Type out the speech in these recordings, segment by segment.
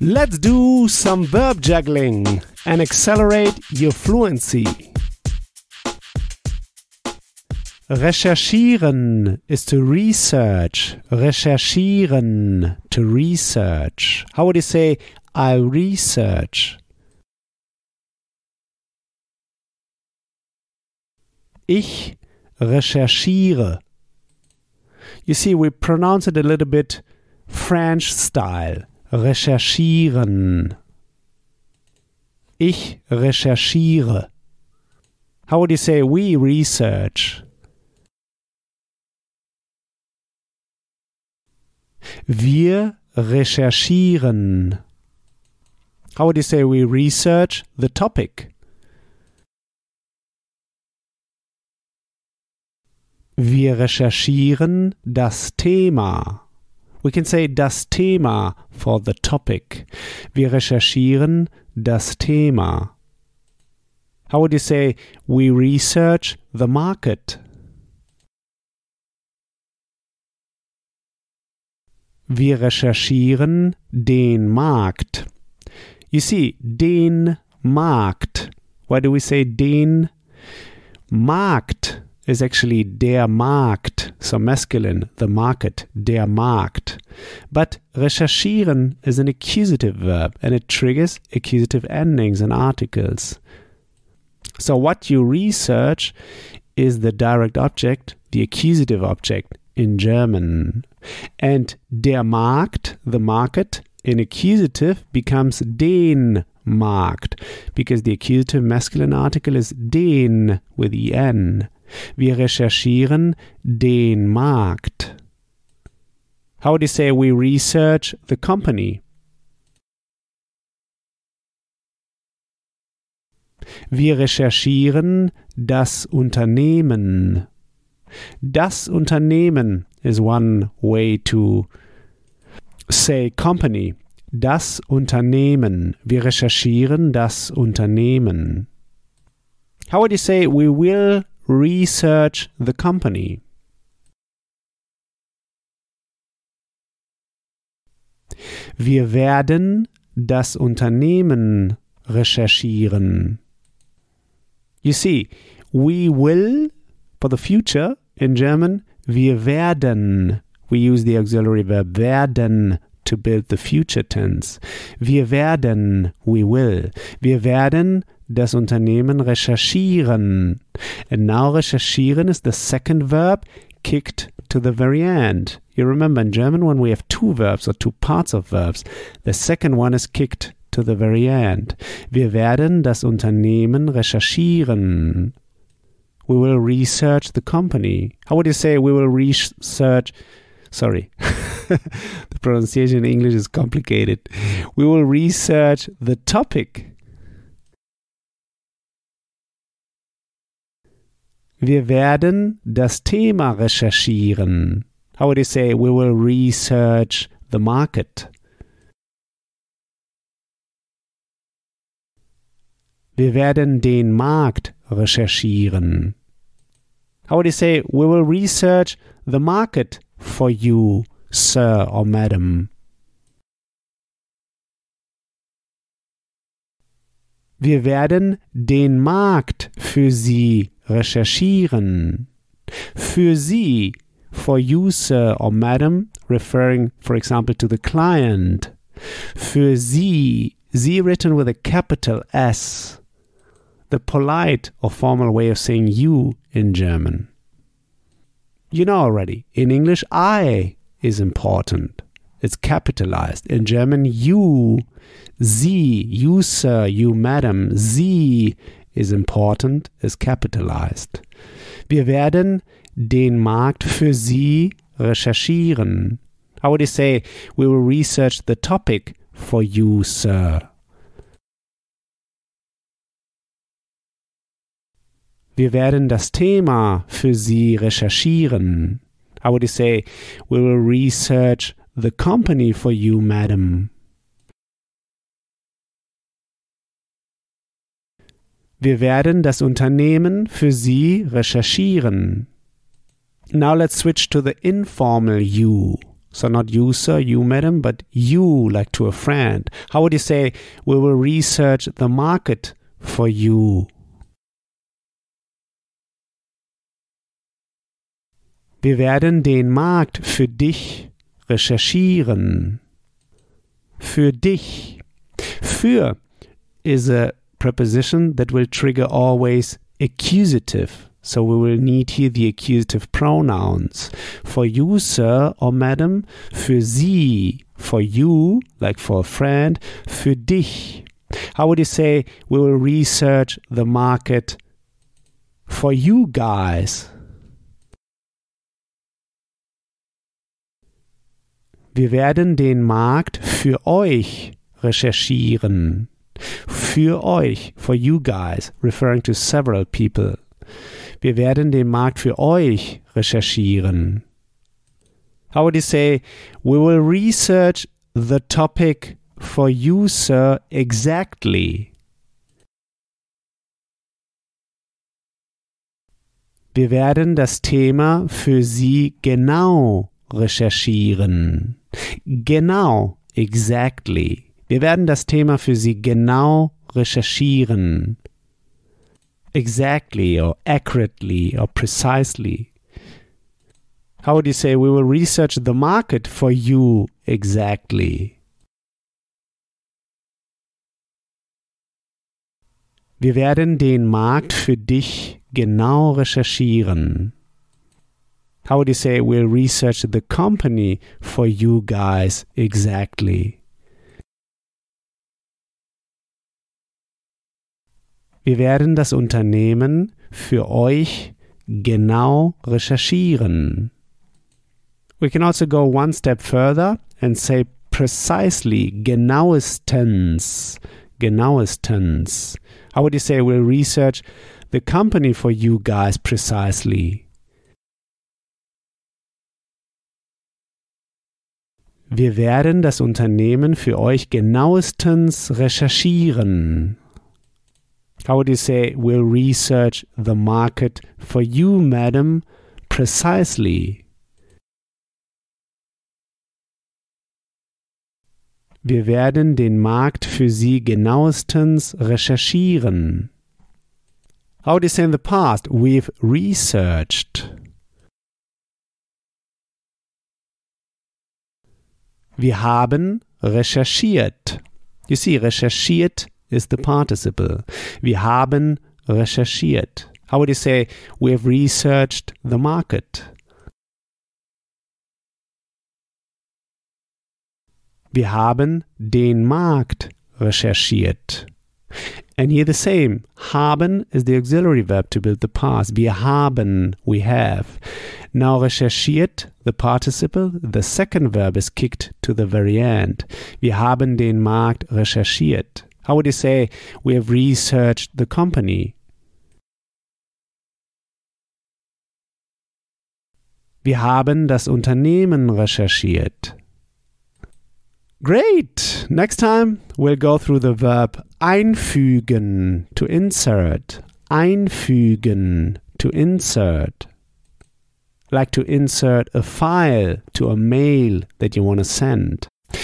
Let's do some verb juggling and accelerate your fluency. Recherchieren is to research. Recherchieren, to research. How would you say, I research? Ich recherchiere. You see, we pronounce it a little bit French style. Recherchieren. Ich recherchiere. How would you say we research? Wir recherchieren. How would you say we research the topic? Wir recherchieren das Thema. We can say das Thema for the topic. Wir recherchieren das Thema. How would you say we research the market? Wir recherchieren den Markt. You see, den Markt. Why do we say den? Markt is actually der Markt, so masculine, the market, der Markt. But recherchieren is an accusative verb and it triggers accusative endings and articles. So what you research is the direct object, the accusative object in German. And der Markt, the market, in accusative becomes den Markt because the accusative masculine article is den with en. Wir recherchieren den Markt. How would you say we research the company? Wir recherchieren das Unternehmen. Das Unternehmen is one way to say company. Das Unternehmen. Wir recherchieren das Unternehmen. How would you say we will research the company? Wir werden das Unternehmen recherchieren. You see, we will for the future in German, wir werden. We use the auxiliary verb werden to build the future tense. Wir werden, we will. Wir werden das Unternehmen recherchieren. And now recherchieren is the second verb kicked to the very end. You remember in German when we have two verbs or two parts of verbs, the second one is kicked to the very end. Wir werden das Unternehmen recherchieren. We will research the company. How would you say we will research? Sorry, the pronunciation in English is complicated. We will research the topic. Wir werden das Thema recherchieren. How would you say we will research the market? Wir werden den Markt recherchieren. How would you say we will research the market for you, sir or madam? Wir werden den Markt für Sie recherchieren. Für Sie, for you, sir or madam, referring, for example, to the client. Für Sie, Sie written with a capital S the polite or formal way of saying you in German. You know already, in English, I is important. It's capitalized. In German, you, Sie, you, sir, you, madam, Sie is important, is capitalized. Wir werden den Markt für Sie recherchieren. How would you say, we will research the topic for you, sir? Wir werden das Thema für Sie recherchieren. How would you say, we will research the company for you, madam? Wir werden das Unternehmen für Sie recherchieren. Now let's switch to the informal you. So not you, sir, you, madam, but you, like to a friend. How would you say, we will research the market for you? Wir werden den Markt für dich recherchieren. Für dich. Für is a preposition that will trigger always accusative. So we will need here the accusative pronouns. For you, sir or madam. Für sie. For you, like for a friend. Für dich. How would you say we will research the market for you guys? Wir werden den Markt für euch recherchieren. Für euch, for you guys, referring to several people. Wir werden den Markt für euch recherchieren. How would you say, we will research the topic for you, sir, exactly? Wir werden das Thema für Sie genau recherchieren. Genau, exactly. Wir werden das Thema für Sie genau recherchieren. Exactly or accurately or precisely. How would you say we will research the market for you exactly? Wir werden den Markt für dich genau recherchieren. How would you say we'll research the company for you guys exactly? Wir werden das Unternehmen für euch genau recherchieren. We can also go one step further and say precisely, genauestens, genauestens. How would you say we'll research the company for you guys precisely? Wir werden das Unternehmen für euch genauestens recherchieren. How would you say we'll research the market for you, madam, precisely? Wir werden den Markt für Sie genauestens recherchieren. How would you say in the past? We've researched. Wir haben recherchiert. You see, recherchiert is the participle. Wir haben recherchiert. How would you say we have researched the market? Wir haben den Markt recherchiert. And here the same. Haben is the auxiliary verb to build the past. Wir haben, we have. Now recherchiert, the participle, the second verb is kicked to the very end. Wir haben den Markt recherchiert. How would you say we have researched the company? Wir haben das Unternehmen recherchiert. Great! Next time we'll go through the verb einfügen, to insert. Einfügen, to insert. Like to insert a file to a mail that you want to send.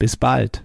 Bis bald.